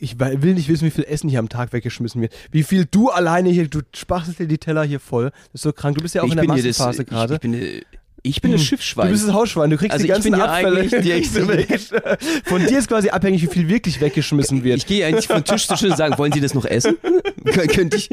Ich will nicht wissen, wie viel Essen hier am Tag weggeschmissen wird. Wie viel du alleine hier, du spachtelst dir die Teller hier voll. Das ist so krank. Du bist ja auch ich in der bin Massenphase ich, gerade. ich bin, äh, ich bin das Schiffsschwein. Du bist das Hausschwein, du kriegst Also die ich ganzen bin Abfälle. Von dir ist quasi abhängig, wie viel wirklich weggeschmissen wird. Ich gehe eigentlich von Tisch zu Tisch und sagen, wollen Sie das noch essen? Kön- Könnte ich.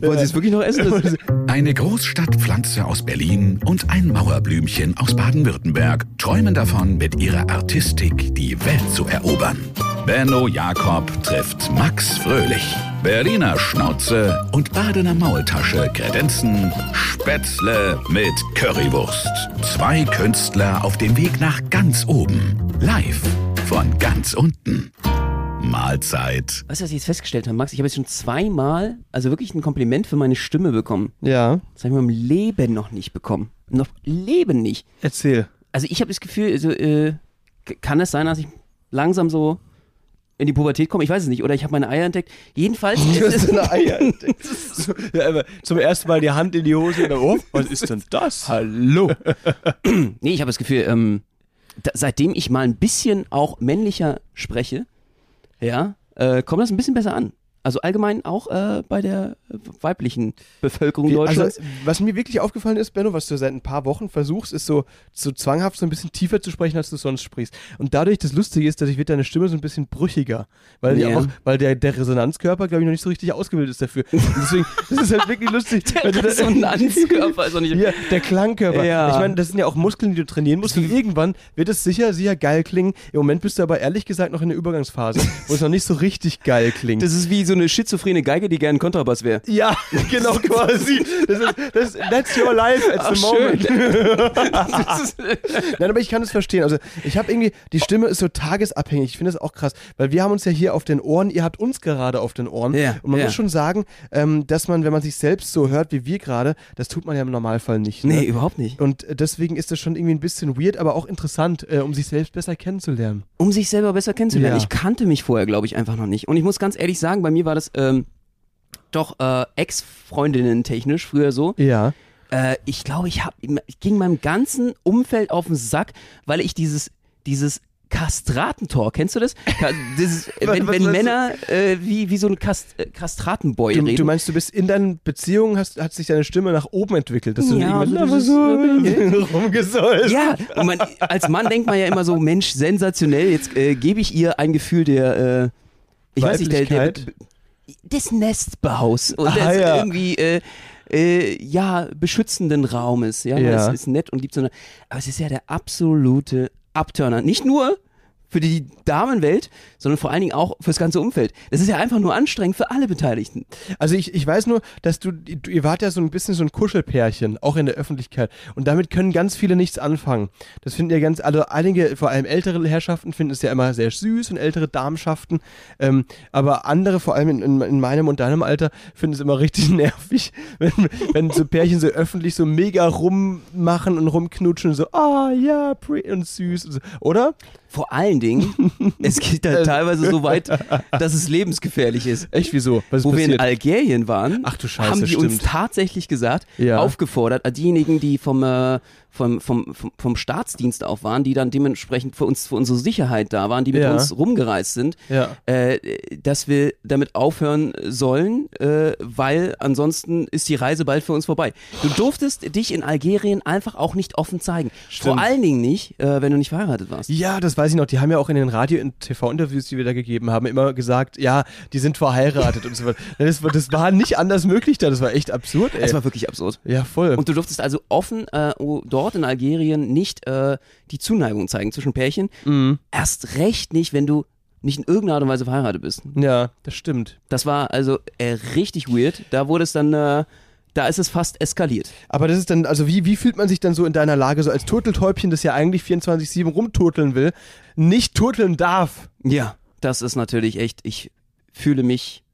Wollen Sie es wirklich noch essen? Eine Großstadtpflanze aus Berlin und ein Mauerblümchen aus Baden-Württemberg träumen davon, mit ihrer Artistik die Welt zu erobern. Benno Jakob trifft Max Fröhlich. Berliner Schnauze und Badener Maultasche kredenzen Spätzle mit Currywurst. Zwei Künstler auf dem Weg nach ganz oben. Live von ganz unten. Mahlzeit. weißt du, was ich jetzt festgestellt habe, Max? Ich habe jetzt schon zweimal, also wirklich ein Kompliment für meine Stimme bekommen. ja, Das habe ich meinem Leben noch nicht bekommen. Noch Leben nicht. erzähl. Also ich habe das Gefühl, also, äh, kann es sein, dass ich langsam so in die Pubertät komme? Ich weiß es nicht. Oder ich habe meine Eier entdeckt. Jedenfalls. Du ist hast es- eine Eier entdeckt. So, ja, aber zum ersten Mal die Hand in die Hose und dann, oh, was ist denn das? Hallo. nee, ich habe das Gefühl, ähm, da, seitdem ich mal ein bisschen auch männlicher spreche, ja, äh, kommt das ein bisschen besser an. Also allgemein auch äh, bei der weiblichen Bevölkerung Also, Deutschlands. was mir wirklich aufgefallen ist, Benno, was du seit ein paar Wochen versuchst, ist so, so zwanghaft so ein bisschen tiefer zu sprechen, als du sonst sprichst. Und dadurch, das Lustige ist, dadurch wird deine Stimme so ein bisschen brüchiger. Weil, ja. auch, weil der, der Resonanzkörper, glaube ich, noch nicht so richtig ausgebildet ist dafür. Deswegen, das ist halt wirklich lustig. da- Resonanzkörper ist auch nicht. Ja, der Klangkörper. Ja. Ich meine, das sind ja auch Muskeln, die du trainieren musst. Und irgendwann wird es sicher, sicher geil klingen. Im Moment bist du aber ehrlich gesagt noch in der Übergangsphase, wo es noch nicht so richtig geil klingt. Das ist wie so eine schizophrene Geige, die gerne Kontrabass wäre. ja, genau quasi. Das ist, das, that's your life at the moment. Nein, aber ich kann es verstehen. Also ich habe irgendwie, die Stimme ist so tagesabhängig. Ich finde das auch krass, weil wir haben uns ja hier auf den Ohren, ihr habt uns gerade auf den Ohren. Ja, und man ja. muss schon sagen, ähm, dass man, wenn man sich selbst so hört wie wir gerade, das tut man ja im Normalfall nicht. Ne? Nee, überhaupt nicht. Und äh, deswegen ist das schon irgendwie ein bisschen weird, aber auch interessant, äh, um sich selbst besser kennenzulernen. Um sich selber besser kennenzulernen. Ja. Ich kannte mich vorher, glaube ich, einfach noch nicht. Und ich muss ganz ehrlich sagen, bei mir war das ähm, doch äh, Ex-Freundinnen technisch früher so. Ja. Äh, ich glaube, ich, hab, ich ging meinem ganzen Umfeld auf den Sack, weil ich dieses, dieses Kastratentor, kennst du das? Dieses, wenn wenn? Männer äh, wie, wie so ein Kast äh, Kastratenboy Du, reden. du meinst, du bist in deinen Beziehungen, hast, hat sich deine Stimme nach oben entwickelt, dass du Ja, das so, ist- rumgesäust. ja, und man, als Mann denkt man ja immer so, Mensch, sensationell, jetzt äh, gebe ich ihr ein Gefühl der, äh, ich weiß nicht, der, der? Des Nestbaus und Ah, des ja. irgendwie, äh, äh, ja, beschützenden Raumes. Ja, Ja. es ist nett und gibt so eine, aber es ist ja der absolute Abturner. Nicht nur für die Damenwelt, sondern vor allen Dingen auch fürs ganze Umfeld. Das ist ja einfach nur anstrengend für alle Beteiligten. Also ich, ich weiß nur, dass du, ihr wart ja so ein bisschen so ein Kuschelpärchen, auch in der Öffentlichkeit. Und damit können ganz viele nichts anfangen. Das finden ja ganz, also einige, vor allem ältere Herrschaften finden es ja immer sehr süß und ältere Damenschaften. Ähm, aber andere, vor allem in, in, in meinem und deinem Alter, finden es immer richtig nervig, wenn, wenn so Pärchen so öffentlich so mega rummachen und rumknutschen und so, ah ja, pretty und süß und so. Oder? Vor allen Dingen, es geht da teilweise so weit, dass es lebensgefährlich ist. Echt, wieso? Was Wo wir in passiert? Algerien waren, Ach Scheiße, haben die uns stimmt. tatsächlich gesagt, Ja. aufgefordert, diejenigen, die vom, äh, vom, vom, vom, vom Staatsdienst auch waren, die dann dementsprechend für uns, für unsere Sicherheit da waren, die mit Ja. uns rumgereist sind, Ja. äh, dass wir damit aufhören sollen, äh, weil ansonsten ist die Reise bald für uns vorbei. Du durftest dich in Algerien einfach auch nicht offen zeigen. Vor Stimmt. allen Dingen nicht, äh, wenn du nicht verheiratet warst. Ja, das weiß ich noch. Die haben ja auch in den Radio- und TV-Interviews, die wir da gegeben haben, immer gesagt, ja, die sind verheiratet und so weiter. Das, war- das war nicht anders möglich da. Das war echt absurd, ey. Das war wirklich absurd. ja, voll. Und du durftest also offen äh, oh, dort in Algerien nicht äh, die Zuneigung zeigen zwischen Pärchen. Mhm. Erst recht nicht, wenn du nicht in irgendeiner Art und Weise verheiratet bist. ja, das stimmt. Das war also äh, richtig weird. Da wurde es dann, äh, da ist es fast eskaliert. Aber das ist dann, also wie, wie fühlt man sich dann so in deiner Lage, so als Turteltäubchen, das ja eigentlich 24-7 rumturteln will, nicht turteln darf? Ja, das ist natürlich echt, ich fühle mich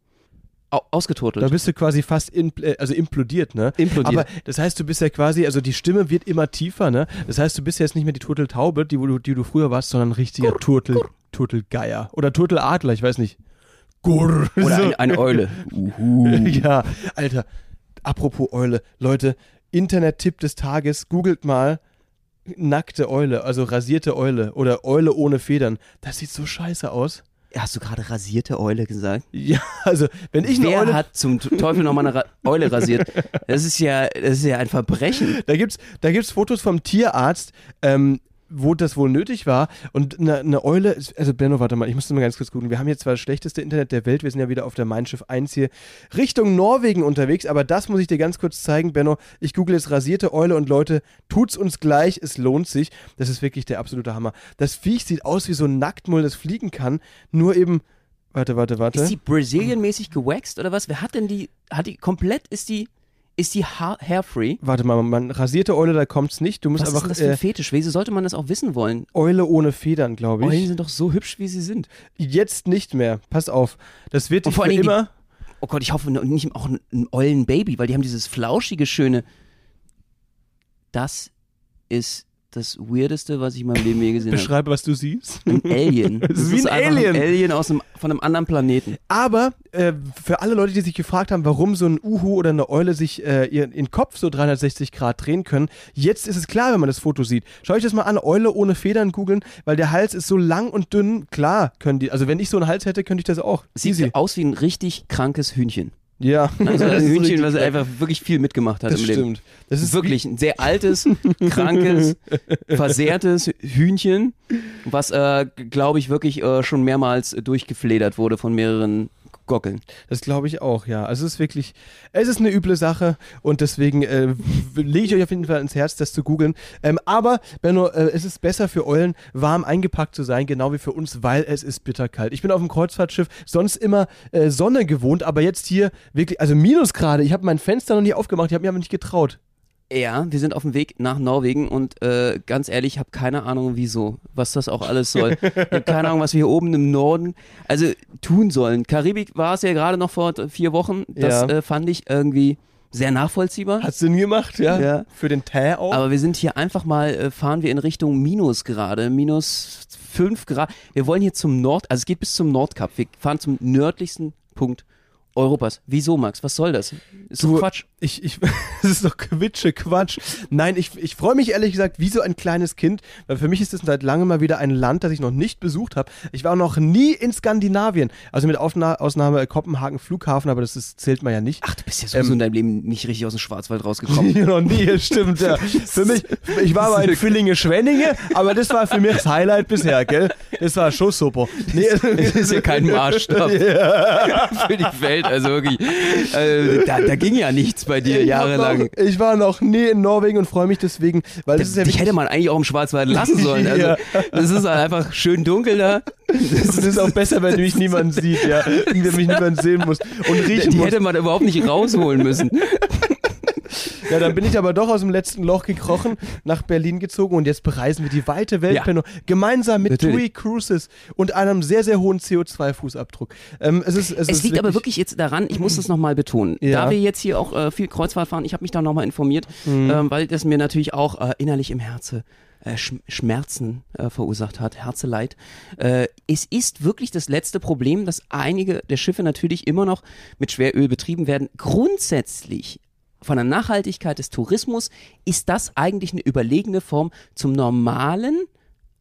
au ausgeturtelt. Da bist du quasi fast impl äh, also implodiert, ne? Implodiert. Aber das heißt, du bist ja quasi, also die Stimme wird immer tiefer, ne? Das heißt, du bist jetzt nicht mehr die Turteltaube, die, du, die du früher warst, sondern ein richtiger Turtel, Turtelgeier. Oder Turteladler, ich weiß nicht. Gurr. Oder So. eine, eine Eule. Uhu. Ja, Alter, apropos Eule, Leute, Internet-Tipp des Tages, googelt mal nackte Eule, also rasierte Eule oder Eule ohne Federn. Das sieht so scheiße aus. Hast du gerade rasierte Eule gesagt? Ja, also wenn ich eine Wer Eule, hat zum Teufel nochmal eine Ra Eule rasiert? Das ist ja, das ist ja ein Verbrechen. da gibt's, da gibt's Fotos vom Tierarzt, ähm, wo das wohl nötig war. Und eine, eine Eule, also Benno, warte mal, ich muss mal ganz kurz gucken. Wir haben jetzt zwar das schlechteste Internet der Welt, wir sind ja wieder auf der Mein Schiff 1 hier Richtung Norwegen unterwegs, aber das muss ich dir ganz kurz zeigen, Benno. Ich google jetzt rasierte Eule und Leute, tut's uns gleich, es lohnt sich. Das ist wirklich der absolute Hammer. Das Viech sieht aus wie so ein Nacktmull, das fliegen kann, nur eben, warte, warte, warte. Ist die Brazilian-mäßig gewaxt oder was? Wer hat denn die, hat die, komplett ist die, ist die ha hair-free? Warte mal, man, rasierte Eule, da kommt's nicht. Du musst Was ist einfach denn das für ein äh, Fetisch? Wieso sollte man das auch wissen wollen? Eule ohne Federn, glaube Eulen ich. sind doch so hübsch, wie sie sind. Jetzt nicht mehr. Pass auf. Das wird dich vor für Dingen die- immer. Oh Gott, ich hoffe nicht auch ein Eulenbaby, weil die haben dieses flauschige, schöne. Das ist das Weirdeste, was ich in meinem Leben je gesehen habe. Beschreibe, was du siehst. Ein Alien. Ist wie ein einfach Alien. ein Alien aus einem, von einem anderen Planeten. Aber äh, für alle Leute, die sich gefragt haben, warum so ein Uhu oder eine Eule sich äh, ihren, ihren Kopf so 360 Grad drehen können, jetzt ist es klar, wenn man das Foto sieht. Schau euch das mal an, Eule ohne Federn googeln, weil der Hals ist so lang und dünn. Klar können die, also wenn ich so einen Hals hätte, könnte ich das auch. Sieht Easy. aus wie ein richtig krankes Hühnchen. Ja. Also Das ein ist Hühnchen, was einfach wirklich viel mitgemacht hat Das im Leben. stimmt. Das ist wirklich ein sehr altes, krankes, versehrtes Hühnchen, was, äh, glaube ich, wirklich äh, schon mehrmals durchgefledert wurde von mehreren Gockeln. Das glaube ich auch, ja. Also es ist wirklich, es ist eine üble Sache und deswegen äh, lege ich euch auf jeden Fall ins Herz, das zu googeln. Ähm, aber, Benno, äh, es ist besser für Eulen, warm eingepackt zu sein, genau wie für uns, weil es ist bitterkalt. Ich bin auf dem Kreuzfahrtschiff sonst immer äh, Sonne gewohnt, aber jetzt hier wirklich, also Minusgrade. Ich habe mein Fenster noch nicht aufgemacht, ich habe mir aber nicht getraut. Ja, wir sind auf dem Weg nach Norwegen und äh, ganz ehrlich, ich habe keine Ahnung, wieso, was das auch alles soll. Ich habe keine Ahnung, was wir hier oben im Norden also tun sollen. Karibik war es ja gerade noch vor vier Wochen. Das Ja. äh, fand ich irgendwie sehr nachvollziehbar. Hat's Sinn gemacht, ja? Ja. Für den Tee auch. Aber wir sind hier einfach mal, äh, fahren wir in Richtung Minusgrade, minus 5 Grad. Wir wollen hier zum Nord, also es geht bis zum Nordkap. Wir fahren zum nördlichsten Punkt Europas. Wieso, Max? Was soll das? Ist Du- doch Quatsch. Ich, ich, das ist doch Quitsche, Quatsch. Nein, ich, ich freue mich ehrlich gesagt wie so ein kleines Kind, weil für mich ist es seit langem mal wieder ein Land, das ich noch nicht besucht habe. Ich war noch nie in Skandinavien. Also mit Aufna Ausnahme Kopenhagen Flughafen, aber das ist, zählt man ja nicht. Ach, du bist ja sowieso Ähm, in deinem Leben nicht richtig aus dem Schwarzwald rausgekommen. noch nie, stimmt, ja. Für mich, ich war mal in Villingen Schwenninge, aber das war für mich das Highlight bisher, gell? Das war schon super. Nee, Das ist ja kein Maßstab für die Welt. Also wirklich, äh, da, da ging ja nichts bei dir ich, jahrelang. noch, ich war noch nie in Norwegen und freue mich deswegen, weil das ist ja wirklich- hätte man eigentlich auch im Schwarzwald lassen sollen. Also, Ja. Das ist halt einfach schön dunkel da. Das ist auch besser, wenn mich niemand sieht, ja. Wenn mich niemand sehen muss. Und riechen Die muss. hätte man überhaupt nicht rausholen müssen. Ja, dann bin ich aber doch aus dem letzten Loch gekrochen, nach Berlin gezogen und jetzt bereisen wir die weite Welt, Ja. Benno, gemeinsam mit Natürlich. TUI Cruises und einem sehr, sehr hohen CO2-Fußabdruck. Ähm, es ist, es, Es ist liegt aber wirklich jetzt daran, ich muss das nochmal betonen, Ja. da wir jetzt hier auch äh, viel Kreuzfahrt fahren, ich habe mich da nochmal informiert, ähm, weil das mir natürlich auch äh, innerlich im Herzen äh, Sch Schmerzen äh, verursacht hat, Herzeleid. Äh, es ist wirklich das letzte Problem, dass einige der Schiffe natürlich immer noch mit Schweröl betrieben werden. Grundsätzlich von der Nachhaltigkeit des Tourismus ist das eigentlich eine überlegene Form zum normalen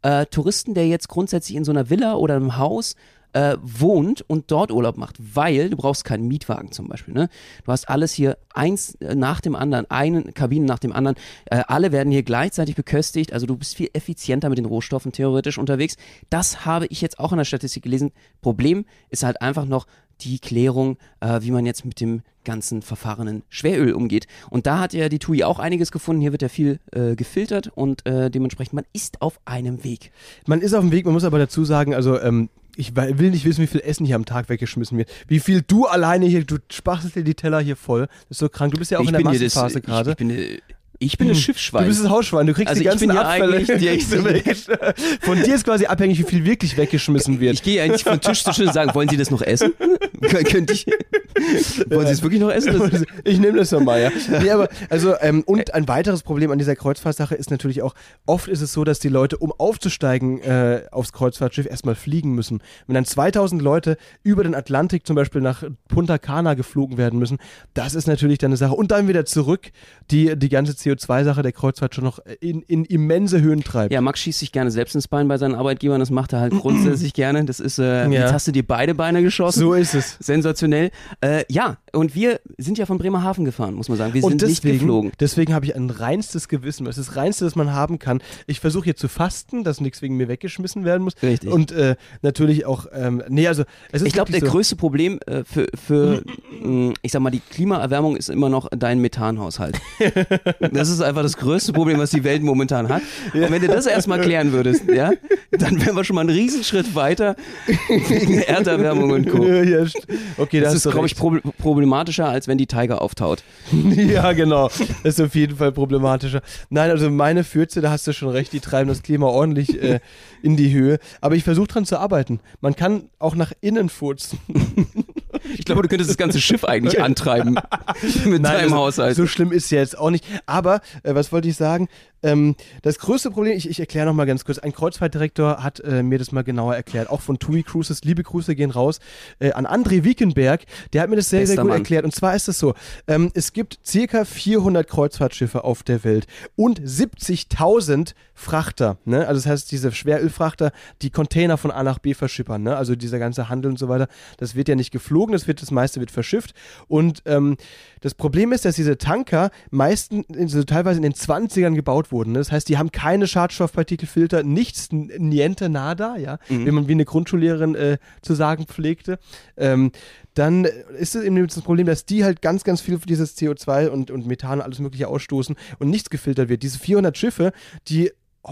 äh, Touristen, der jetzt grundsätzlich in so einer Villa oder einem Haus äh, wohnt und dort Urlaub macht, weil du brauchst keinen Mietwagen zum Beispiel. Ne? Du hast alles hier eins äh, nach dem anderen, eine Kabine nach dem anderen. Äh, alle werden hier gleichzeitig beköstigt. Also du bist viel effizienter mit den Rohstoffen theoretisch unterwegs. Das habe ich jetzt auch in der Statistik gelesen. Problem ist halt einfach noch die Klärung, äh, wie man jetzt mit dem ganzen verfahrenen Schweröl umgeht. Und da hat ja die TUI auch einiges gefunden. Hier wird ja viel äh, gefiltert und äh, dementsprechend man ist auf einem Weg. Man ist auf dem Weg, man muss aber dazu sagen, also ähm, ich will nicht wissen, wie viel Essen hier am Tag weggeschmissen wird. Wie viel du alleine hier, du spachtelst dir die Teller hier voll. Das ist so krank. Du bist ja auch in der Massenphase ich, gerade. ich bin, äh, ich bin das Schiffsschwein. Du bist das Hausschwein, du kriegst Also die ich ganzen bin ja Abfälle. eigentlich die- Von dir ist quasi abhängig, wie viel wirklich weggeschmissen wird. ich gehe eigentlich von Tisch zu Tisch und sagen, wollen Sie das noch essen? Kön könnte ich. Wollen Sie es wirklich noch essen? Ich nehme das nochmal, ja. Nee, aber, also, ähm, und ein weiteres Problem an dieser Kreuzfahrtsache ist natürlich auch, oft ist es so, dass die Leute, um aufzusteigen äh, aufs Kreuzfahrtschiff, erstmal fliegen müssen. Wenn dann 2000 Leute über den Atlantik zum Beispiel nach Punta Cana geflogen werden müssen, das ist natürlich dann eine Sache. Und dann wieder zurück, die, die ganze CO2-Sache der Kreuzfahrt schon noch in, in immense Höhen treibt. Ja, Max schießt sich gerne selbst ins Bein bei seinen Arbeitgebern, das macht er halt grundsätzlich gerne. Das ist, äh, Ja. jetzt hast du dir beide Beine geschossen. So ist es. Sensationell. Äh, ja, und wir sind ja von Bremerhaven gefahren, muss man sagen. Wir Und sind nicht deswegen, geflogen. deswegen habe ich ein reinstes Gewissen. Das ist das Reinste, das man haben kann. Ich versuche hier zu fasten, dass nichts wegen mir weggeschmissen werden muss. Richtig. Und äh, natürlich auch, ähm, nee, also es ist Ich glaube, der so. größte Problem äh, für, für mh, ich sag mal, die Klimaerwärmung ist immer noch dein Methanhaushalt. das ist einfach das größte Problem, was die Welt momentan hat. Und wenn du das erstmal klären würdest, ja, dann wären wir schon mal einen Riesenschritt weiter wegen der Erderwärmung und Co. Ja, okay, Das da ist, glaube ich, problematischer, als wenn die Tiger auftaut. ja, genau. Das ist auf jeden Fall problematischer. Nein, also meine Fürze, da hast du schon recht, die treiben das Klima ordentlich äh, in die Höhe. Aber ich versuche dran zu arbeiten. Man kann auch nach innen furzen. Ich glaube, du könntest das ganze Schiff eigentlich antreiben mit deinem also, Haushalt. So schlimm ist ja jetzt auch nicht. Aber, äh, was wollte ich sagen? Ähm, das größte Problem, ich, ich erkläre nochmal ganz kurz, ein Kreuzfahrtdirektor hat äh, mir das mal genauer erklärt, auch von TUI Cruises, liebe Grüße gehen raus, äh, an André Wiekenberg, der hat mir das sehr, sehr Bester gut Mann. erklärt. Und zwar ist es so, ähm, es gibt circa 400 Kreuzfahrtschiffe auf der Welt und 70.000 Frachter, ne? also das heißt diese Schwerölfrachter, die Container von A nach B verschippern, ne? also dieser ganze Handel und so weiter, das wird ja nicht geflogen, das, wird, das meiste wird verschifft und ähm, das Problem ist, dass diese Tanker meistens, also teilweise in den 20ern gebaut wurden. Das heißt, die haben keine Schadstoffpartikelfilter, nichts, niente, nada, ja, wie man wie eine Grundschullehrerin äh, zu sagen pflegte. Ähm, dann ist es eben das Problem, dass die halt ganz, ganz viel dieses CO2 und, und Methan und alles mögliche ausstoßen und nichts gefiltert wird. Diese 400 Schiffe, die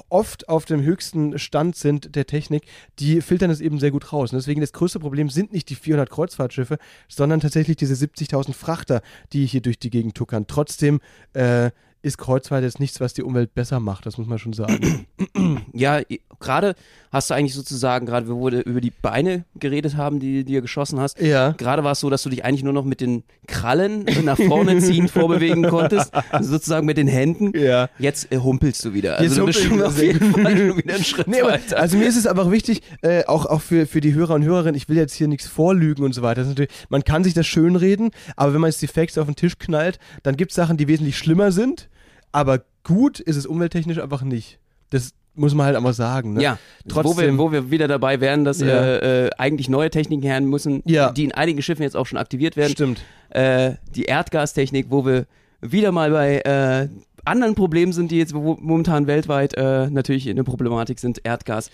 oft auf dem höchsten Stand sind der Technik, die filtern es eben sehr gut raus. Und deswegen das größte Problem sind nicht die 400 Kreuzfahrtschiffe, sondern tatsächlich diese 70.000 Frachter, die hier durch die Gegend tuckern. Trotzdem äh, ist Kreuzfahrt jetzt nichts, was die Umwelt besser macht, das muss man schon sagen. Ja, gerade hast du eigentlich sozusagen, gerade wo wir über die Beine geredet haben, die, die du geschossen hast, Ja. gerade war es so, dass du dich eigentlich nur noch mit den Krallen nach vorne ziehend vorbewegen konntest, sozusagen mit den Händen. Ja. Jetzt äh, humpelst du wieder. Also Jetzt du bist schon auf jeden. Fall schon wieder einen Schritt Nee, aber, also mir ist es aber auch wichtig, äh, auch, auch für, für die Hörer und Hörerinnen, ich will jetzt hier nichts vorlügen und so weiter. Man kann sich das schönreden, aber wenn man jetzt die Facts auf den Tisch knallt, dann gibt es Sachen, die wesentlich schlimmer sind, aber gut ist es umwelttechnisch einfach nicht. Das muss man halt einfach sagen. Ne? Ja, Trotzdem- wo, wir, wo wir wieder dabei wären, dass Ja. äh, äh, eigentlich neue Techniken her müssen, Ja. die in einigen Schiffen jetzt auch schon aktiviert werden. Stimmt. Äh, die Erdgastechnik, wo wir wieder mal bei äh, anderen Problemen sind, die jetzt momentan weltweit äh, natürlich eine Problematik sind. Erdgas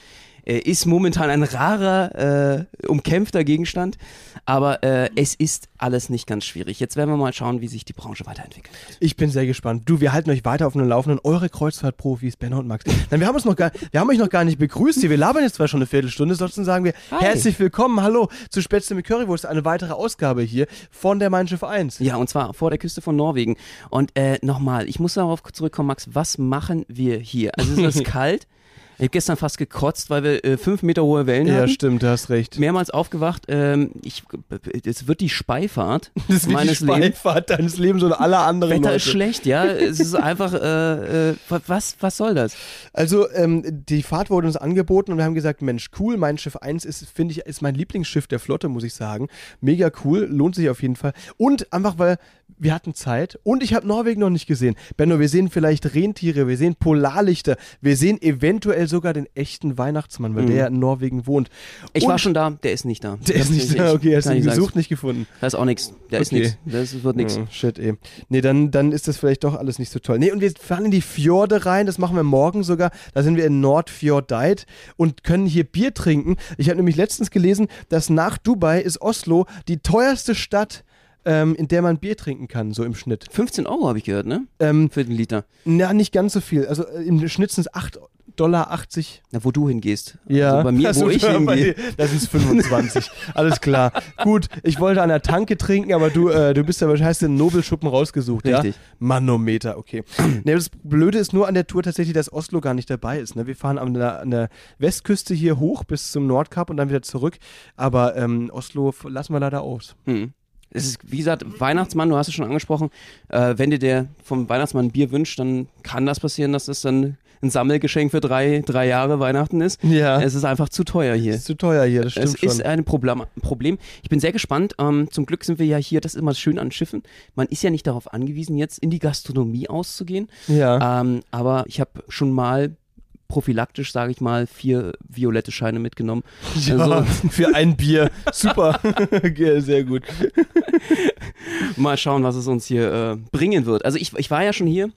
äh, ist momentan ein rarer, äh, umkämpfter Gegenstand, aber äh, es ist alles nicht ganz schwierig. Jetzt werden wir mal schauen, wie sich die Branche weiterentwickelt. Ich bin sehr gespannt. Du, wir halten euch weiter auf dem Laufenden. Eure Kreuzfahrtprofis, Benno und Max. Dann, wir haben uns noch gar, wir haben euch noch gar nicht begrüßt hier. Wir labern jetzt zwar schon eine Viertelstunde. Sonst sagen wir Hi. herzlich willkommen. Hallo zu Spätzle mit Currywurst. Eine weitere Ausgabe hier von der Mein Schiff 1. Ja, und zwar vor der Küste von Norwegen. Und äh, nochmal, ich muss darauf zurückkommen, Max, was machen wir hier? Also es ist kalt. Ich habe gestern fast gekotzt, weil wir äh, fünf Meter hohe Wellen Ja, hatten. stimmt, du hast recht. Mehrmals aufgewacht. Ähm, ich, es wird die Speifahrt Das ist wie die meines Lebens. Speifahrt deines Lebens und aller anderen Wetter Leute. ist schlecht, ja. Es ist einfach, äh, äh, was, was soll das? Also, ähm, die Fahrt wurde uns angeboten und wir haben gesagt, Mensch, cool, mein Schiff 1 ist, finde ich, ist mein Lieblingsschiff der Flotte, muss ich sagen. Mega cool, lohnt sich auf jeden Fall. Und einfach, weil wir hatten Zeit und ich habe Norwegen noch nicht gesehen. Benno, wir sehen vielleicht Rentiere, wir sehen Polarlichter, wir sehen eventuell sogar den echten Weihnachtsmann, weil der ja in Norwegen wohnt. Mhm. Ich und war schon da, der ist nicht da. Der ist nicht da, okay, hast du ihn gesucht, nicht gefunden. Da ist auch nichts. Ist Okay. nichts. Das wird nichts. Oh, shit, ey. Nee, dann, dann ist das vielleicht doch alles nicht so toll. Nee, und wir fahren in die Fjorde rein, das machen wir morgen sogar. Da sind wir in Nordfjordeid und können hier Bier trinken. Ich habe nämlich letztens gelesen, dass nach Dubai ist Oslo die teuerste Stadt, ähm, in der man Bier trinken kann, so im Schnitt. 15 Euro habe ich gehört, ne? Ähm, Für den Liter. na, nicht ganz so viel. Also äh, im Schnitt sind es 8,80 Dollar. Na, wo du hingehst. Ja, Also bei mir, Also wo ich bei hingehe. dir, Da sind es 25. Alles klar. Gut, ich wollte an der Tanke trinken, aber du, äh, du bist ja wahrscheinlich hast den Nobelschuppen rausgesucht, Richtig. ja? Manometer, okay. nee, das Blöde ist nur an der Tour tatsächlich, dass Oslo gar nicht dabei ist. Ne? Wir fahren an der, an der Westküste hier hoch bis zum Nordkap und dann wieder zurück. Aber ähm, Oslo lassen wir leider aus. Hm. Es ist, wie gesagt, Weihnachtsmann, du hast es schon angesprochen. Äh, wenn dir der vom Weihnachtsmann ein Bier wünscht, dann kann das passieren, dass das dann ein Sammelgeschenk für drei, drei Jahre Weihnachten ist. Ja. Es ist einfach zu teuer hier. ist zu teuer hier, das stimmt Es schon. ist ein Problem. Problem. Ich bin sehr gespannt. Ähm, zum Glück sind wir ja hier, das ist immer schön an Schiffen. Man ist ja nicht darauf angewiesen, jetzt in die Gastronomie auszugehen. ja. Ähm, aber ich habe schon mal prophylaktisch, sage ich mal, vier violette Scheine mitgenommen. ja, also- für ein Bier. Super. Sehr gut. Mal schauen, was es uns hier äh, bringen wird. Also ich, ich war ja schon hier.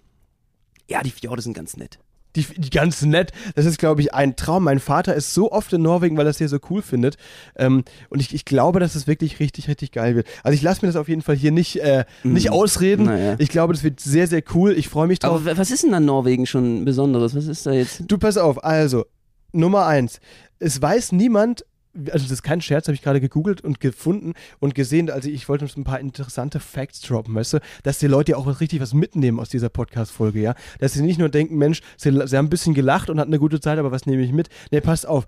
Ja, die Fjorde sind ganz nett. Die, die ganz nett. Das ist, glaube ich, ein Traum. Mein Vater ist so oft in Norwegen, weil er es hier so cool findet. Ähm, und ich, ich glaube, dass es wirklich richtig, richtig geil wird. Also ich lasse mir das auf jeden Fall hier nicht, äh, nicht ausreden. Naja. Ich glaube, das wird sehr, sehr cool. Ich freue mich drauf. Aber wa- was ist denn an Norwegen schon Besonderes? Was ist da jetzt? Du, pass auf. Also, Nummer eins. Es weiß niemand, also das ist kein Scherz, habe ich gerade gegoogelt und gefunden und gesehen, also ich wollte uns ein paar interessante Facts droppen, weißt du, dass die Leute ja auch was richtig was mitnehmen aus dieser Podcast-Folge, ja. Dass sie nicht nur denken, Mensch, sie, sie haben ein bisschen gelacht und hatten eine gute Zeit, aber was nehme ich mit? Ne, passt auf.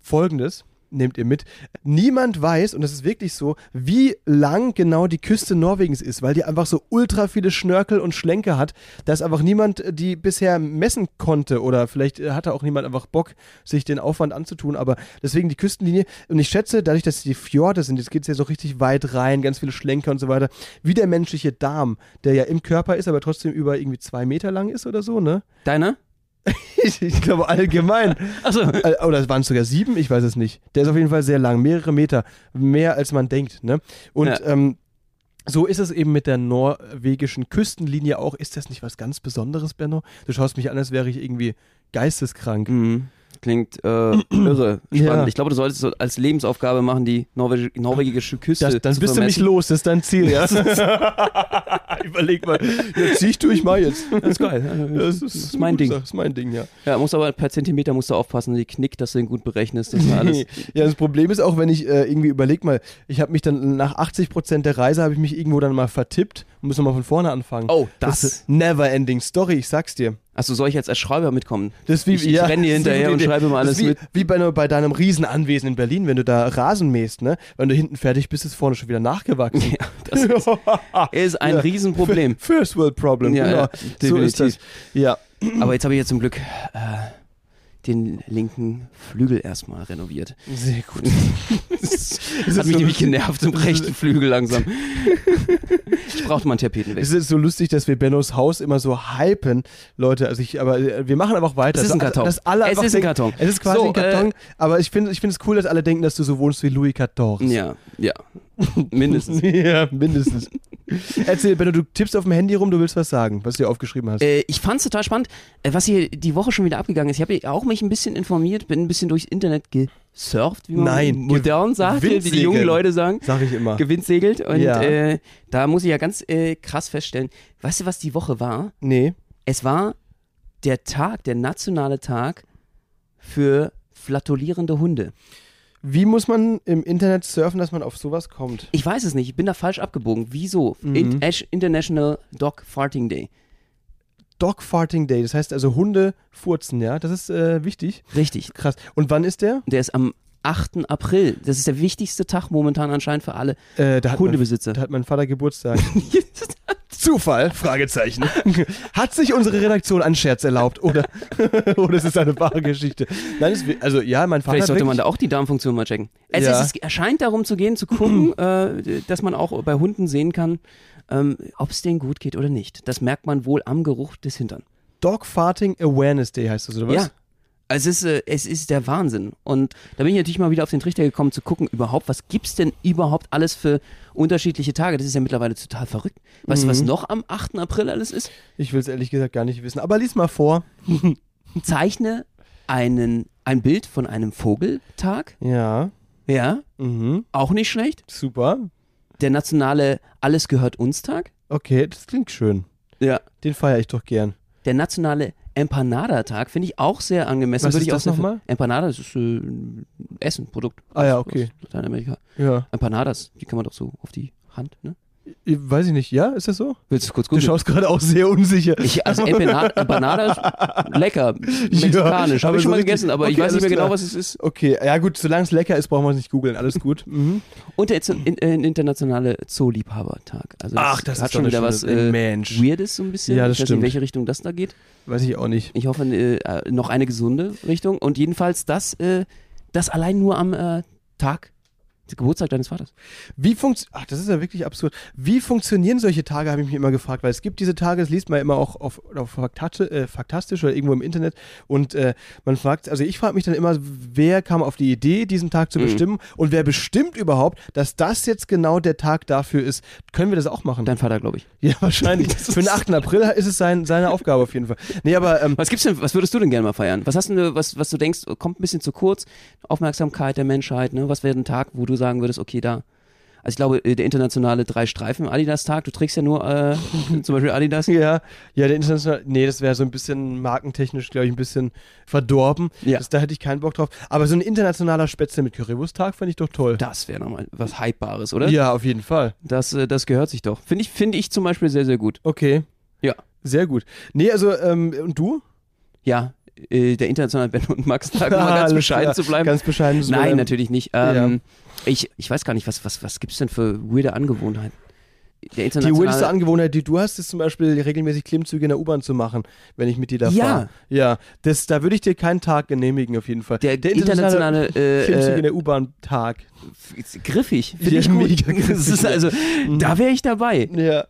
Folgendes nehmt ihr mit. Niemand weiß, und das ist wirklich so, wie lang genau die Küste Norwegens ist, weil die einfach so ultra viele Schnörkel und Schlenke hat, dass einfach niemand äh, die bisher messen konnte oder vielleicht äh, hatte auch niemand einfach Bock, sich den Aufwand anzutun, aber deswegen die Küstenlinie und ich schätze, dadurch, dass die Fjorde sind, jetzt geht es ja so richtig weit rein, ganz viele Schlenker und so weiter, wie der menschliche Darm, der ja im Körper ist, aber trotzdem über irgendwie zwei Meter lang ist oder so, ne? Deiner? Ich, ich glaube allgemein. Achso. Äh, Oder waren es sogar sieben, ich weiß es nicht. Der ist auf jeden Fall sehr lang, mehrere Meter, mehr als man denkt. Ne? Und Ja. ähm, so ist es eben mit der norwegischen Küstenlinie auch. Ist das nicht was ganz Besonderes, Benno? Du schaust mich an, als wäre ich irgendwie geisteskrank. Mhm. Klingt äh, irre. Spannend. Ja. Ich glaube, du solltest so als Lebensaufgabe machen, die Norwegi norwegische Küste Das, dann zu bist du mich vermessen. los, das ist dein Ziel, ja? Überleg mal, ja, zieh ich durch mal jetzt. Das ist geil. Das Das ist mein Ding. Das ist mein Ding, ja. Ja, musst aber per Zentimeter musst du aufpassen, die Knick, dass du ihn gut berechnest. Das alles. ja, das Problem ist auch, wenn ich äh, irgendwie überleg mal, ich habe mich dann nach 80% der Reise habe ich mich irgendwo dann mal vertippt und muss nochmal von vorne anfangen. Oh, das. ist never ending story, ich sag's dir. Achso, soll ich jetzt als Schreiber mitkommen? Das ist wie, Ich- ich ja, renn dir das hinterher und schreibe mal Das alles wie, mit. Wie bei, bei deinem Riesenanwesen in Berlin, wenn du da Rasen mähst, ne? Wenn du hinten fertig bist, ist vorne schon wieder nachgewachsen. Ja, das ist, ist ein Ja. Riesenproblem. First World Problem, Ja, genau. ja, so ist das. definitiv. Ja. Aber jetzt habe ich ja zum Glück äh, den linken Flügel erstmal renoviert. Sehr gut. Das hat mich nämlich genervt im rechten Flügel langsam. Ich brauchte mal einen Tapetenwechsel. Es ist so lustig, dass wir Bennos Haus immer so hypen, Leute. Also ich, aber äh, wir machen einfach weiter. Es ist ein Karton. Dass alle Es ist ein denken, Karton. Es ist quasi So, ein Karton. äh, aber ich finde, ich finde es cool, dass alle denken, dass du so wohnst wie Louis XIV. Ja, ja. Mindestens. ja, mindestens. Erzähl, Benno, du tippst auf dem Handy rum, du willst was sagen, was du dir aufgeschrieben hast. Äh, ich fand es total spannend, äh, was hier die Woche schon wieder abgegangen ist. Ich habe auch mich ein bisschen informiert, bin ein bisschen durchs Internet gesurft, wie man Nein, modern sagt, wie die jungen Leute sagen. Sag ich immer. Gewinnsegelt. Und Ja. äh, da muss ich ja ganz äh, krass feststellen, weißt du, was die Woche war? nee. Es war der Tag, der nationale Tag für flatulierende Hunde. Wie muss man im Internet surfen, dass man auf sowas kommt? Ich weiß es nicht, ich bin da falsch abgebogen. Wieso? Mhm. International Dog Farting Day. Dog Farting Day, das heißt also Hunde furzen, ja? Das ist äh, wichtig. Richtig. Krass. Und wann ist der? Der ist am 8. April. Das ist der wichtigste Tag momentan anscheinend für alle Äh, da hat Hundebesitzer. Mein, da hat mein Vater Geburtstag. Zufall? Fragezeichen. Hat sich unsere Redaktion einen Scherz erlaubt oder, oder ist es eine wahre Geschichte? Nein, es, also ja, mein Vater Vielleicht sollte man da auch die Darmfunktion mal checken. Es, Ja. ist, es erscheint darum zu gehen, zu gucken, äh, dass man auch bei Hunden sehen kann, ähm, ob es denen gut geht oder nicht. Das merkt man wohl am Geruch des Hintern. Dog Farting Awareness Day heißt das, oder was? Ja. Also es ist, äh, es ist der Wahnsinn. Und da bin ich natürlich mal wieder auf den Trichter gekommen, zu gucken, überhaupt, was gibt's denn überhaupt alles für unterschiedliche Tage? Das ist ja mittlerweile total verrückt. Weißt du, was Mhm. noch am 8. April alles ist? Ich will es ehrlich gesagt gar nicht wissen. Aber lies mal vor. Zeichne einen, ein Bild von einem Vogeltag. Ja. Ja, Mhm. auch nicht schlecht. Super. Der nationale Alles gehört uns Tag. Okay, das klingt schön. Ja. Den feiere ich doch gern. Der nationale Empanada-Tag finde ich auch sehr angemessen. Was Würde ist ich das nochmal? Empanada, das ist äh, ein Essen, Produkt. Ah ja, aus- okay. Lateinamerika. Ja. Empanadas, die kann man doch so auf die Hand, ne? Ich- Weiß ich nicht, ja? Ist das so? Willst du kurz Du gucken? schaust gerade auch sehr unsicher. Ich, also Empanada, Banana ist lecker, mexikanisch. aber Habe ich schon so mal richtig- gegessen, aber ich okay, weiß nicht mehr genau, klar. was es ist. Okay, ja gut, solange es lecker ist, brauchen wir es nicht googeln. Alles gut. Mhm. Und der in, in, internationale Zooliebhabertag. Also Ach, das hat ist schon wieder was äh, Mensch. Weirdes so ein bisschen. Ja, das ich weiß nicht, stimmt. in welche Richtung das da geht. Weiß ich auch nicht. Ich hoffe, äh, äh, noch eine gesunde Richtung. Und jedenfalls das, äh, das allein nur am äh, Tag, der Geburtstag deines Vaters. Wie funktioniert, ach, das ist ja wirklich absurd. Wie funktionieren solche Tage, habe ich mich immer gefragt, weil es gibt diese Tage, das liest man immer auch auf, auf Faktate, äh, Faktastisch oder irgendwo im Internet und äh, man fragt, also ich frage mich dann immer, wer kam auf die Idee, diesen Tag zu Mhm. bestimmen und wer bestimmt überhaupt, dass das jetzt genau der Tag dafür ist. Können wir das auch machen? Dein Vater, glaube ich. ja, wahrscheinlich. Für den 8. April ist es sein, seine Aufgabe auf jeden Fall. Nee, aber ähm, Was gibt's denn, was würdest du denn gerne mal feiern? Was hast du, was, was du denkst, kommt ein bisschen zu kurz? Aufmerksamkeit der Menschheit, ne? Was wäre ein Tag, wo du sagen würdest, okay, da. Also ich glaube, äh, der internationale drei Streifen Adidas-Tag, du trägst ja nur äh, zum Beispiel Adidas. Ja, ja, der internationale, nee, das wäre so ein bisschen markentechnisch, glaube ich, ein bisschen verdorben. Ja. Das, da hätte ich keinen Bock drauf. Aber so ein internationaler Spätzle mit Currywursttag fände ich doch toll. Das wäre nochmal was Hypebares, oder? Ja, auf jeden Fall. Das, äh, das gehört sich doch. Finde ich, finde ich zum Beispiel sehr, sehr gut. Okay. Ja. Sehr gut. Nee, also, ähm, und du? Ja, äh, der internationale Ben und Max Tag, um mal ganz bescheiden klar. zu bleiben. Ganz bescheiden. zu Nein, bleiben. natürlich nicht. Ähm, ich, ich weiß gar nicht, was, was, was gibt's denn für weirde Angewohnheiten? Der Die internationale weirdeste Angewohnheit, die du hast, ist zum Beispiel regelmäßig Klimmzüge in der U-Bahn zu machen, wenn ich mit dir da Ja. fahre. Ja. Das, da würde ich dir keinen Tag genehmigen, auf jeden Fall. der, internationale äh, Klimmzüge in äh, der U-Bahn-Tag. griffig, finde Ja, ich gut. mega griffig, das ist ja. also, da wäre ich dabei. Ja.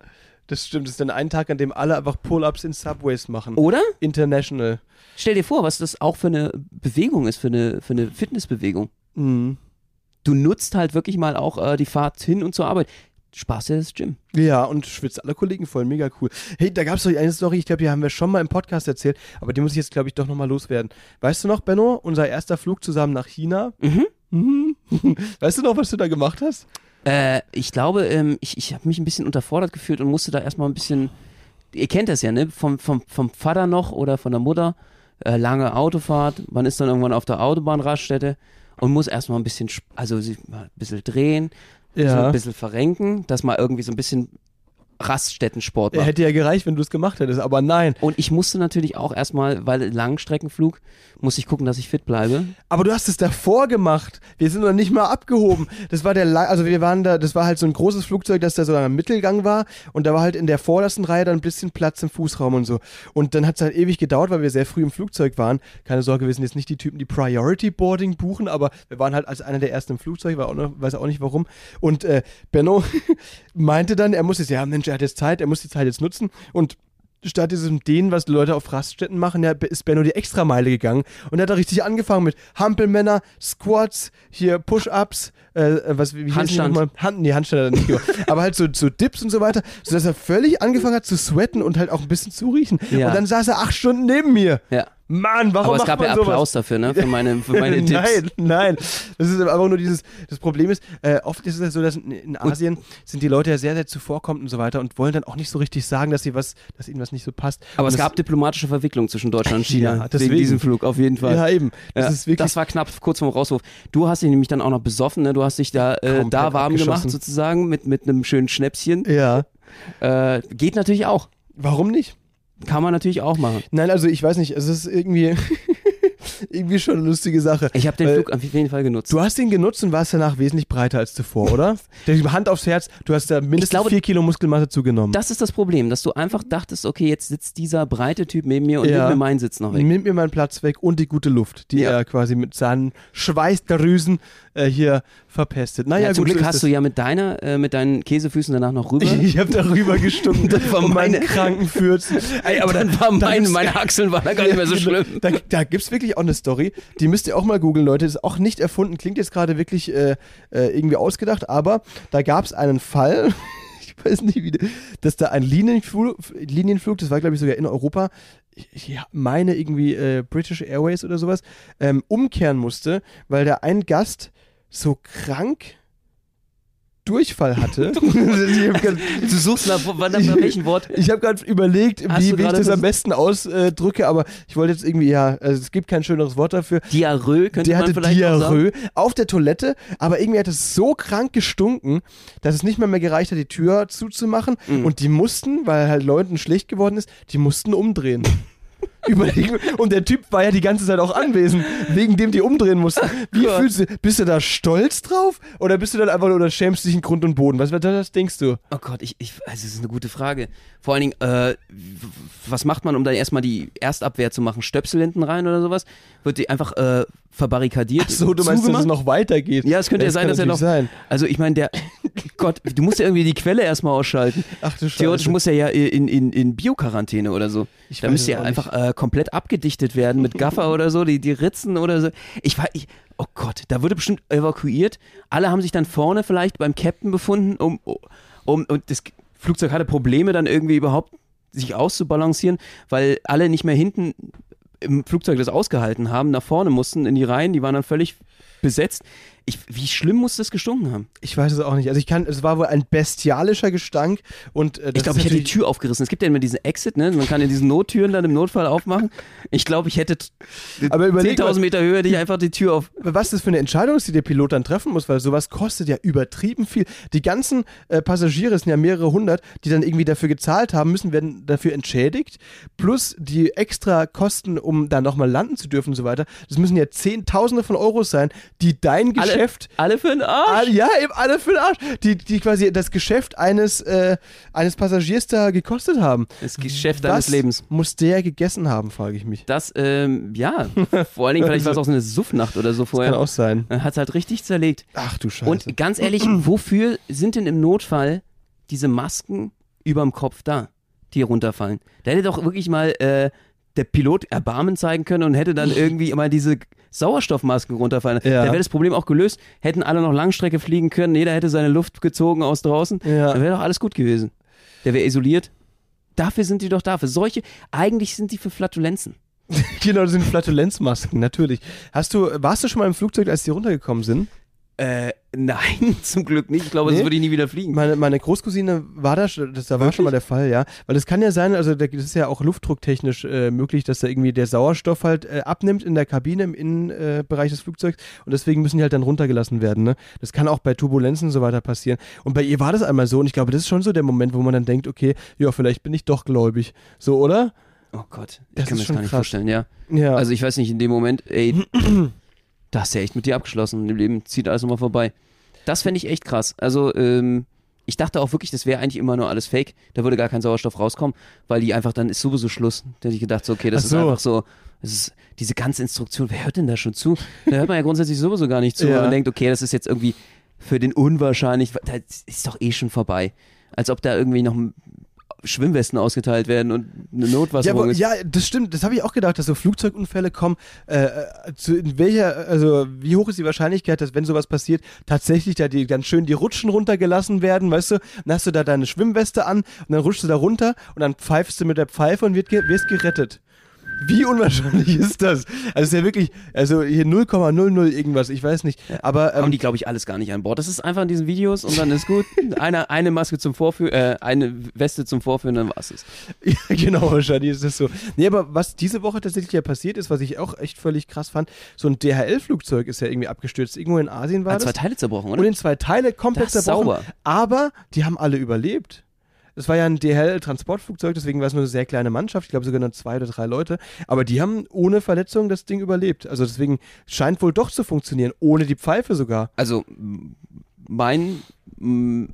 Das stimmt. Das ist dann ein Tag, an dem alle einfach Pull-Ups in Subways machen. Oder? International. Stell dir vor, was das auch für eine Bewegung ist, für eine, für eine Fitnessbewegung. Mhm. Du nutzt halt wirklich mal auch äh, die Fahrt hin und zur Arbeit. Spaß dir das Gym. Ja, und schwitzt alle Kollegen voll, mega cool. Hey, da gab es doch eine Story, ich glaube, die haben wir schon mal im Podcast erzählt, aber die muss ich jetzt, glaube ich, doch nochmal loswerden. Weißt du noch, Benno, unser erster Flug zusammen nach China? Mhm. Mhm. Weißt du noch, was du da gemacht hast? Äh, ich glaube, ähm, ich, ich habe mich ein bisschen unterfordert gefühlt und musste da erstmal ein bisschen, ihr kennt das ja, ne? Vom, vom, vom Vater noch oder von der Mutter, äh, lange Autofahrt, man ist dann irgendwann auf der Autobahnraststätte und muss erstmal ein bisschen, also sich mal ein bisschen drehen, so ein bisschen verrenken, dass man irgendwie so ein bisschen Raststättensport macht. Hätte ja gereicht, wenn du es gemacht hättest, aber nein. Und ich musste natürlich auch erstmal, weil Langstreckenflug, musste ich gucken, dass ich fit bleibe. Aber du hast es davor gemacht. Wir sind noch nicht mal abgehoben. Das war der, La- also wir waren da, das war halt so ein großes Flugzeug, das da so am Mittelgang war und da war halt in der vordersten Reihe dann ein bisschen Platz im Fußraum und so. Und dann hat es halt ewig gedauert, weil wir sehr früh im Flugzeug waren. Keine Sorge, wir sind jetzt nicht die Typen, die Priority Boarding buchen, aber wir waren halt als einer der ersten im Flugzeug, war auch noch, weiß auch nicht warum. Und äh, Benno meinte dann, er muss jetzt, ja Mensch, er hat jetzt Zeit, er muss die Zeit jetzt nutzen und statt diesem Dehnen, was die Leute auf Raststätten machen, ja, ist Benno die Extrameile gegangen und er hat da richtig angefangen mit Hampelmänner, Squats, hier Push-Ups, äh, was wie Handstand. nochmal? Hand, nee, Handstand hat er nicht gemacht. aber halt so, so Dips und so weiter, sodass er völlig angefangen hat zu sweaten und halt auch ein bisschen zu riechen. Ja. Und dann saß er acht Stunden neben mir. Ja. Mann, warum Aber es gab ja sowas? Applaus dafür, ne? Für meine, für meine Tipps. nein, nein. Das ist einfach nur dieses, das Problem ist, äh, oft ist es ja so, dass in, in Asien sind die Leute ja sehr, sehr zuvorkommend und so weiter und wollen dann auch nicht so richtig sagen, dass sie was, dass ihnen was nicht so passt. Aber und es gab diplomatische Verwicklung zwischen Deutschland und China Ja, wegen deswegen. diesem Flug, auf jeden Fall. Ja, eben. Das Ja, ist wirklich. das war knapp kurz vorm Rauswurf. Du hast dich nämlich dann auch noch besoffen, ne? Du hast dich da, äh, da warm gemacht sozusagen mit, mit einem schönen Schnäpschen. ja. Äh, geht natürlich auch. Warum nicht? Kann man natürlich auch machen. Nein, also ich weiß nicht, es ist irgendwie, irgendwie schon eine lustige Sache. Ich habe den Äh, Flug auf jeden Fall genutzt. Du hast ihn genutzt und warst danach wesentlich breiter als zuvor, oder? Hand aufs Herz, du hast da mindestens glaube, vier Kilo Muskelmasse zugenommen. das ist das Problem, dass du einfach dachtest, okay, jetzt sitzt dieser breite Typ neben mir und Ja. nimmt mir meinen Sitz noch weg. Nimmt mir meinen Platz weg und die gute Luft, die Ja. er quasi mit seinen Schweißdrüsen äh, hier verpestet. Naja, Ja, zum gut, Glück hast du ja mit deiner, äh, mit deinen Käsefüßen danach noch rüber. Ich habe darüber gestunken Das war um meinen meine- kranken Fürzen. Ey, aber dann da- war mein, meine Achseln waren da gar nicht mehr so schlimm. Da, da gibt es wirklich auch eine Story, die müsst ihr auch mal googeln, Leute. Ist auch nicht erfunden, klingt jetzt gerade wirklich äh, äh, irgendwie ausgedacht, aber da gab es einen Fall, ich weiß nicht wie, dass da ein Linienflug, Linienflug das war glaube ich sogar in Europa, ich meine irgendwie äh, British Airways oder sowas, ähm, umkehren musste, weil da ein Gast so krank Durchfall hatte. Du suchst nach, nach, nach welchem Wort? Ich habe gerade überlegt, wie, wie ich das am besten ausdrücke, aber ich wollte jetzt irgendwie, ja, also es gibt kein schöneres Wort dafür. Diarrhoe könnte Der man hatte vielleicht auch sagen. Diarrhoe auf der Toilette, aber irgendwie hat es so krank gestunken, dass es nicht mal mehr gereicht hat, die Tür zuzumachen. Mhm. Und die mussten, weil halt Leuten schlecht geworden ist, die mussten umdrehen. Überlegen. Und der Typ war ja die ganze Zeit auch anwesend, wegen dem die umdrehen mussten. Wie Gott. fühlst du? Bist du da stolz drauf? Oder bist du dann einfach nur, oder schämst dich in Grund und Boden? Was, was, was denkst du? Oh Gott, ich, ich, also das ist eine gute Frage. Vor allen Dingen, äh, was macht man, um dann erstmal die Erstabwehr zu machen? Stöpsel hinten rein oder sowas? Wird die einfach äh, verbarrikadiert? Ach so, du meinst, dass zugemacht? es noch weitergeht? Ja, es könnte ja sein, kann dass er noch. Sein. Also ich meine, der Gott, du musst ja irgendwie die Quelle erstmal ausschalten. Ach du Scheiße. Theoretisch muss er ja in, in, in Bioquarantäne oder so. Ich da weiß müsste ja einfach äh, komplett abgedichtet werden mit Gaffer oder so, die, die Ritzen oder so. Ich war, ich, oh Gott, da wurde bestimmt evakuiert. Alle haben sich dann vorne vielleicht beim Captain befunden, um, um und das Flugzeug hatte Probleme dann irgendwie überhaupt sich auszubalancieren, weil alle nicht mehr hinten im Flugzeug das ausgehalten haben, nach vorne mussten in die Reihen, die waren dann völlig besetzt. Ich, wie schlimm muss das gestunken haben? Ich weiß es auch nicht. Also ich kann, es war wohl ein bestialischer Gestank und äh, Ich glaube, ich hätte die Tür aufgerissen. Es gibt ja immer diesen Exit, ne? Man kann ja diesen Nottüren dann im Notfall aufmachen. Ich glaube, ich hätte t- Aber überleg mal, 10.000 Meter Höhe, hätte ich einfach die Tür auf. was das für eine Entscheidung ist, die der Pilot dann treffen muss, weil sowas kostet ja übertrieben viel. Die ganzen äh, Passagiere, es sind ja mehrere hundert, die dann irgendwie dafür gezahlt haben, müssen werden dafür entschädigt. Plus die extra Kosten, um da nochmal landen zu dürfen und so weiter. Das müssen ja Zehntausende von Euros sein, die dein Alle, Geschäft alle für den Arsch. Ja, eben alle für den Arsch. Die, die quasi das Geschäft eines, äh, eines Passagiers da gekostet haben. Das Geschäft deines Lebens. muss der gegessen haben, frage ich mich. Das, ähm, ja. Vor allen Dingen, vielleicht war es auch so eine Suffnacht oder so Kann vorher. auch sein. Hat es halt richtig zerlegt. Ach du Scheiße. Und ganz ehrlich, wofür sind denn im Notfall diese Masken überm Kopf da, die runterfallen? Da hätte doch wirklich mal äh, der Pilot Erbarmen zeigen können und hätte dann irgendwie mal diese Sauerstoffmasken runterfallen. Ja. Da wäre das Problem auch gelöst. Hätten alle noch Langstrecke fliegen können, jeder hätte seine Luft gezogen aus draußen. Ja. Dann wäre doch alles gut gewesen. Der wäre isoliert. Dafür sind die doch da. Für solche, eigentlich sind die für Flatulenzen. genau, das sind Flatulenzmasken, natürlich. Hast du, warst du schon mal im Flugzeug, als die runtergekommen sind? Äh, nein, zum Glück nicht. Ich glaube, Nee? das würde ich nie wieder fliegen. Meine, meine Großcousine war da, schon- das da war schon mal der Fall, ja. Weil es kann ja sein, also da- das ist ja auch luftdrucktechnisch äh, möglich, dass da irgendwie der Sauerstoff halt äh, abnimmt in der Kabine im Innenbereich äh, des Flugzeugs und deswegen müssen die halt dann runtergelassen werden, ne? Das kann auch bei Turbulenzen und so weiter passieren. Und bei ihr war das einmal so und ich glaube, das ist schon so der Moment, wo man dann denkt, okay, ja, vielleicht bin ich doch gläubig. So, oder? Oh Gott, ich Das kann mir das gar nicht krass. vorstellen, ja. Ja. Also ich weiß nicht, in dem Moment, ey, da hast du ja echt mit dir abgeschlossen. Im Leben zieht alles nochmal vorbei. Das fände ich echt krass. Also, ähm, ich dachte auch wirklich, das wäre eigentlich immer nur alles Fake. Da würde gar kein Sauerstoff rauskommen, weil die einfach, dann ist sowieso Schluss. Da hätte ich gedacht, so, okay, das Ach ist so. einfach so, das ist diese ganze Instruktion, wer hört denn da schon zu? Da hört man ja grundsätzlich sowieso gar nicht zu. Ja. Und man denkt, okay, das ist jetzt irgendwie für den unwahrscheinlich, das ist doch eh schon vorbei. Als ob da irgendwie noch Schwimmwesten ausgeteilt werden und eine Ja, Notwasserung aber, ist. ja, das stimmt. Das habe ich auch gedacht, dass so Flugzeugunfälle kommen. Äh, äh, zu, in welcher, also wie hoch ist die Wahrscheinlichkeit, dass wenn sowas passiert, tatsächlich da die ganz schön die Rutschen runtergelassen werden, weißt du? Dann hast du da deine Schwimmweste an und dann rutschst du da runter und dann pfeifst du mit der Pfeife und wird wirst gerettet. Wie unwahrscheinlich ist das? Also es ist ja wirklich, also hier 0,00 irgendwas, ich weiß nicht. Aber haben ähm, die, glaube ich, alles gar nicht an Bord. Das ist einfach in diesen Videos und dann ist gut. Eine, eine Maske zum Vorführen, äh, eine Weste zum Vorführen, dann war's es. Ja, genau, wahrscheinlich ist das so. Nee, aber was diese Woche tatsächlich ja passiert ist, was ich auch echt völlig krass fand, so ein DHL-Flugzeug ist ja irgendwie abgestürzt. Irgendwo in Asien war Hat zwei das. Teile zerbrochen, Und oder? in zwei Teile komplett zerbrochen. sauber. Aber die haben alle überlebt. Das war ja ein DHL-Transportflugzeug, deswegen war es nur eine sehr kleine Mannschaft. Ich glaube sogar nur zwei oder drei Leute. Aber die haben ohne Verletzung das Ding überlebt. Also deswegen scheint wohl doch zu funktionieren. Ohne die Pfeife sogar. Also, mein m,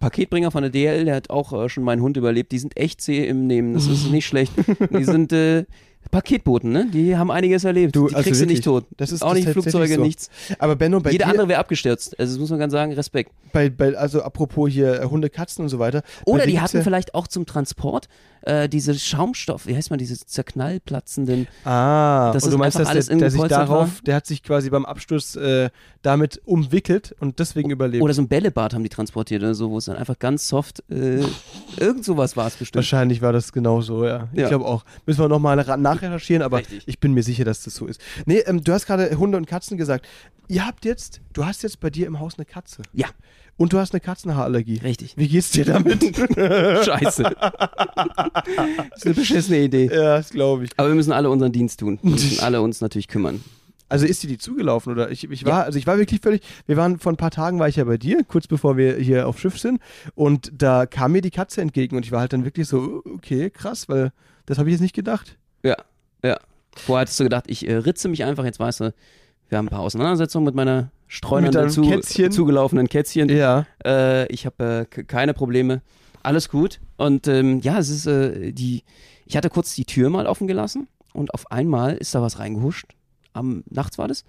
Paketbringer von der DL, der hat auch äh, schon meinen Hund überlebt. Die sind echt zäh im Nehmen. Das ist nicht schlecht. Die sind äh, Paketboten, ne? Die haben einiges erlebt. Du, die also kriegst du nicht wirklich, tot. das ist- auch das nicht Flugzeuge, so. nichts. Aber Benno, bei Jeder andere wäre abgestürzt. Also, das muss man ganz sagen, Respekt. bei, bei, also apropos hier äh, Hunde, Katzen und so weiter. Oder die hatten ja, vielleicht auch zum Transport äh, diese Schaumstoff, wie heißt man, diese zerknallplatzenden. Ah, Das und ist du meinst, dass alles der, der sich darauf, der hat sich quasi beim Absturz äh, damit umwickelt und deswegen überlebt. Oder so ein Bällebad haben die transportiert oder so, wo es dann einfach ganz soft, äh, irgend sowas war es bestimmt. Wahrscheinlich war das genau so, ja. Ich Ja. glaube auch. Müssen wir nochmal nachrecherchieren, aber Richtig. ich bin mir sicher, dass das so ist. Nee, ähm, du hast gerade Hunde und Katzen gesagt. Ihr habt jetzt, du hast jetzt bei dir im Haus eine Katze. Ja. Und du hast eine Katzenhaarallergie. Richtig. Wie geht's dir damit? Scheiße. das ist eine beschissene Idee. ja, das glaube ich. Aber wir müssen alle unseren Dienst tun. Wir müssen alle uns natürlich kümmern. Also ist dir die zugelaufen oder ich, ich war also ich war wirklich völlig wir waren vor ein paar Tagen war ich ja bei dir kurz bevor wir hier auf Schiff sind und da kam mir die Katze entgegen und ich war halt dann wirklich so okay krass weil das habe ich jetzt nicht gedacht Ja, ja. Vorher hattest du gedacht, ich äh, ritze mich einfach, jetzt weißt du, wir haben ein paar Auseinandersetzungen mit meiner deinem dazu Kätzchen? zugelaufenen Kätzchen. ja Äh, ich habe äh, keine Probleme. Alles gut. Und ähm, ja, es ist äh, die. Ich hatte kurz die Tür mal offen gelassen und auf einmal ist da was reingehuscht. Am nachts war das.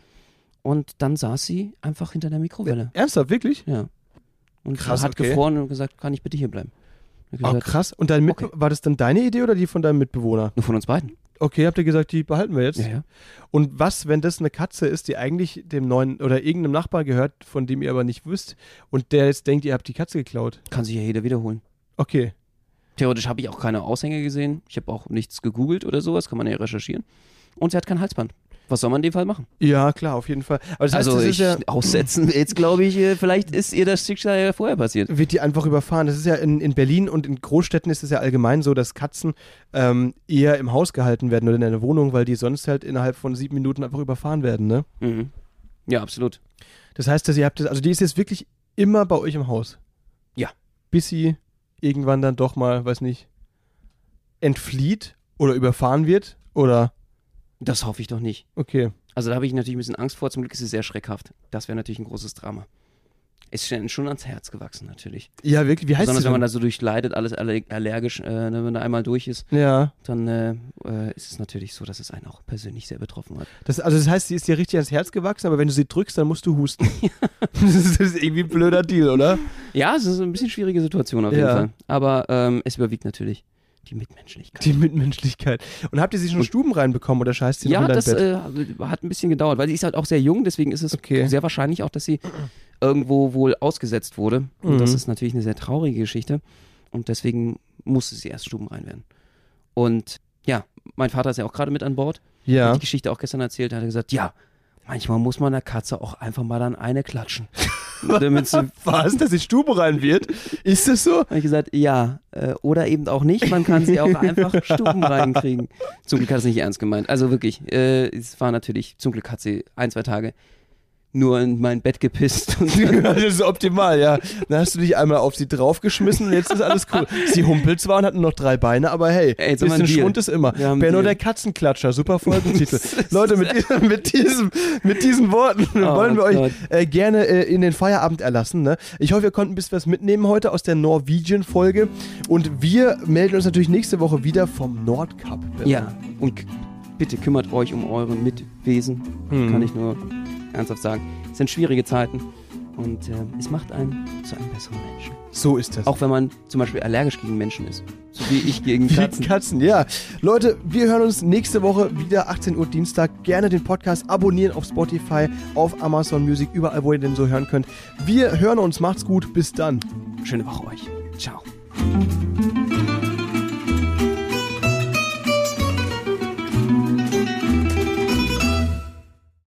Und dann saß sie einfach hinter der Mikrowelle. ernsthaft wirklich Ja. Und Krass, hat okay. gefroren und gesagt, kann ich bitte hier bleiben? Oh, krass und dein Mit Okay. war das dann deine Idee oder die von deinem Mitbewohner Nur von uns beiden. Okay habt ihr gesagt die behalten wir jetzt Ja, ja. und was wenn das eine Katze ist die eigentlich dem neuen oder irgendeinem Nachbar gehört von dem ihr aber nicht wisst und der jetzt denkt ihr habt die Katze geklaut Kann sich ja jeder wiederholen. okay Theoretisch habe ich auch keine Aushänge gesehen. Ich habe auch nichts gegoogelt oder sowas, kann man ja recherchieren. Und sie hat kein Halsband. Was soll man in dem Fall machen? ja klar auf jeden Fall aber das heißt, also ich ja aussetzen, jetzt glaube ich, äh, vielleicht ist ihr das Schicksal ja vorher passiert. wird die einfach überfahren. Das ist ja in, in Berlin und in Großstädten ist es ja allgemein so, dass Katzen ähm, eher im Haus gehalten werden oder in einer Wohnung, weil die sonst halt innerhalb von sieben Minuten einfach überfahren werden, ne? Mhm. Ja, absolut. Das heißt, dass ihr habt das, also die ist jetzt wirklich immer bei euch im Haus. Ja. Bis sie irgendwann dann doch mal, weiß nicht, entflieht oder überfahren wird oder Das hoffe ich doch nicht. okay. Also da habe ich natürlich ein bisschen Angst vor. Zum Glück ist es sehr schreckhaft. Das wäre natürlich ein großes Drama. Ist schon, ans Herz gewachsen, natürlich. Ja, wirklich, wie heißt Besonders sie wenn man da so durchleidet, alles aller- allergisch, äh, ne, wenn da einmal durch ist, Ja, dann äh, äh, ist es natürlich so, dass es einen auch persönlich sehr betroffen hat. das, also das heißt, sie ist dir richtig ans Herz gewachsen, aber wenn du sie drückst, dann musst du husten. das, ist, das ist irgendwie ein blöder Deal, oder? Ja, es ist ein bisschen schwierige Situation auf jeden Ja. Fall. Aber ähm, es überwiegt natürlich die Mitmenschlichkeit. Die Mitmenschlichkeit. Und habt ihr sie schon Und- Stuben reinbekommen oder scheißt sie noch ja, in dein das Bett? äh, hat ein bisschen gedauert, weil sie ist halt auch sehr jung, deswegen ist es Okay. sehr wahrscheinlich auch, dass sie irgendwo wohl ausgesetzt wurde. Und Mhm. das ist natürlich eine sehr traurige Geschichte. Und deswegen musste sie erst stubenrein werden. Und ja, mein Vater ist ja auch gerade mit an Bord. ja. Hat die Geschichte auch gestern erzählt. Hat er gesagt, ja, manchmal muss man der Katze auch einfach mal dann eine klatschen. Damit sie Was, dass sie Stuben rein wird? Ist das so? habe ich gesagt, ja, äh, oder eben auch nicht. Man kann sie auch einfach Stuben reinkriegen. Zum Glück hat es nicht ernst gemeint. Also wirklich, äh, es war natürlich, zum Glück hat sie ein, zwei Tage nur in mein Bett gepisst. Und das ist optimal, ja. Dann hast du dich einmal auf sie draufgeschmissen und jetzt ist alles cool. Sie humpelt zwar und hat nur noch drei Beine, aber hey, Ey, bisschen. Schwund ist immer. Benno der Katzenklatscher, super Folgentitel. Leute, mit, mit, diesem, mit diesen Worten wollen wir euch äh, gerne äh, in den Feierabend erlassen. Ne? Ich hoffe, ihr konnten ein bisschen was mitnehmen heute aus der Norwegian-Folge. Und wir melden uns natürlich nächste Woche wieder vom Nordcup. ja, und bitte kümmert euch um euren Mitwesen. Hm. Kann ich nur ernsthaft sagen. Es sind schwierige Zeiten und äh, es macht einen zu einem besseren Menschen. So ist das. Auch wenn man zum Beispiel allergisch gegen Menschen ist. So wie ich gegen Wie Katzen. Katzen, ja. Leute, wir hören uns nächste Woche wieder 18 Uhr Dienstag. Gerne den Podcast abonnieren auf Spotify, auf Amazon Music, überall, wo ihr den so hören könnt. Wir hören uns. Macht's gut. Bis dann. Schöne Woche euch. Ciao.